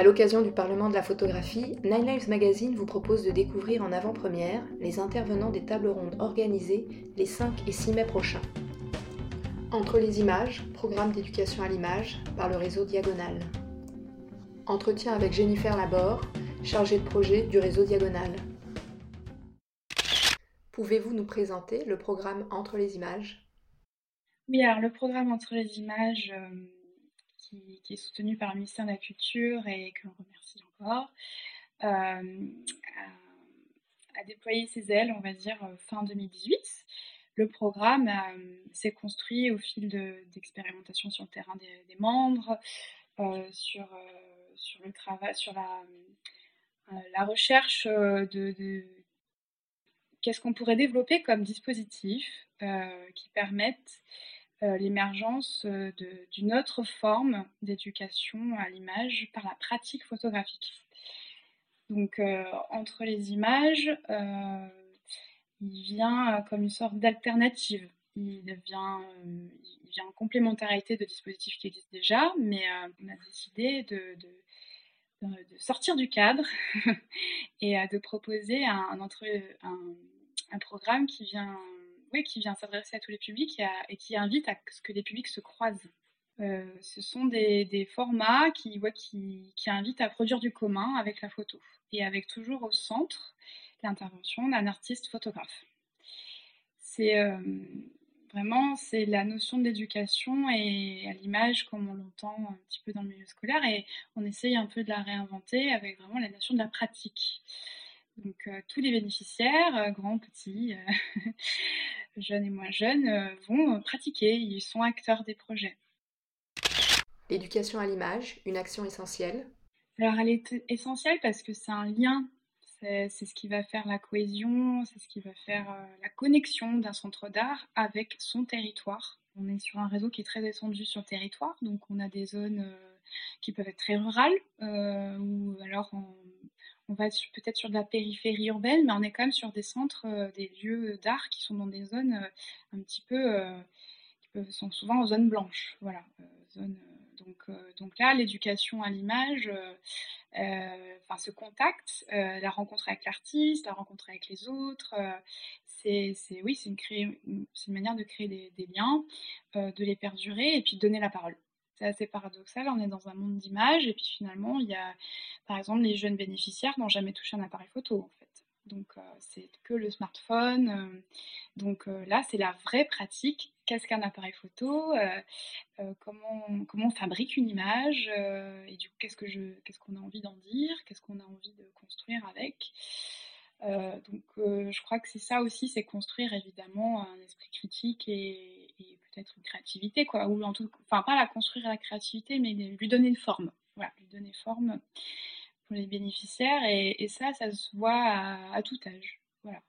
À l'occasion du Parlement de la photographie, Nine Lives Magazine vous propose de découvrir en avant-première les intervenants des tables rondes organisées les 5 et 6 mai prochains. Entre les images, programme d'éducation à l'image par le réseau Diagonal. Entretien avec Jennifer Laborde, chargée de projet du réseau Diagonal. Pouvez-vous nous présenter le programme Entre les images? Oui, alors le programme Entre les images, euh, qui, est soutenu par le ministère de la Culture et que l'on remercie encore, euh, a, déployé ses ailes, on va dire, fin 2018. Le programme euh, s'est construit au fil d'expérimentations sur le terrain des, membres, sur, sur le travail, sur la, la recherche de qu'est-ce qu'on pourrait développer comme dispositif euh, qui permettent euh, l'émergence euh, d'une autre forme d'éducation à l'image par la pratique photographique. Donc entre les images, il vient comme une sorte d'alternative. Il vient, il vient en complémentarité de dispositifs qui existent déjà, mais on a décidé de, de sortir du cadre et de proposer un, entre, un, un programme qui vient, oui, qui vient s'adresser à tous les publics et, qui invite à ce que les publics se croisent. Euh, ce sont des, formats qui, ouais, qui, qui, invitent à produire du commun avec la photo et avec toujours au centre l'intervention d'un artiste photographe. C'est euh, vraiment c'est la notion d'éducation et à l'image comme on l'entend un petit peu dans le milieu scolaire et on essaye un peu de la réinventer avec vraiment la notion de la pratique. Donc euh, tous les bénéficiaires, euh, grands, petits, euh, jeunes et moins jeunes, vont pratiquer, ils sont acteurs des projets. L'éducation à l'image, une action essentielle? Alors elle est essentielle parce que c'est un lien, c'est ce qui va faire la cohésion, c'est ce qui va faire la connexion d'un centre d'art avec son territoire. On est sur un réseau qui est très étendu sur le territoire, donc on a des zones qui peuvent être très rurales, ou alors en on va être peut-être sur de la périphérie urbaine, mais on est quand même sur des centres, euh, des lieux d'art qui sont dans des zones euh, un petit peu, euh, qui sont souvent en zone blanche. Voilà, donc, là, l'éducation à l'image, ce contact, la rencontre avec l'artiste, la rencontre avec les autres, c'est, oui, c'est une, une, manière de créer des, des liens, de les perdurer et puis de donner la parole c'est assez paradoxal. On est dans un monde d'images et puis finalement, il y a, par exemple, les jeunes bénéficiaires n'ont jamais touché un appareil photo en fait. Donc euh, c'est que le smartphone. Euh, donc euh, là, c'est la vraie pratique. Qu'est-ce qu'un appareil photo comment, comment on fabrique une image Et du coup, qu'est-ce que je, qu'est-ce qu'on a envie d'en dire Qu'est-ce qu'on a envie de construire avec donc je crois que c'est ça aussi, c'est construire évidemment un esprit critique et, une créativité, quoi, ou en tout, enfin pas la construire la créativité, mais lui donner une forme, voilà, lui donner forme pour les bénéficiaires, et, ça, ça se voit à, tout âge, voilà.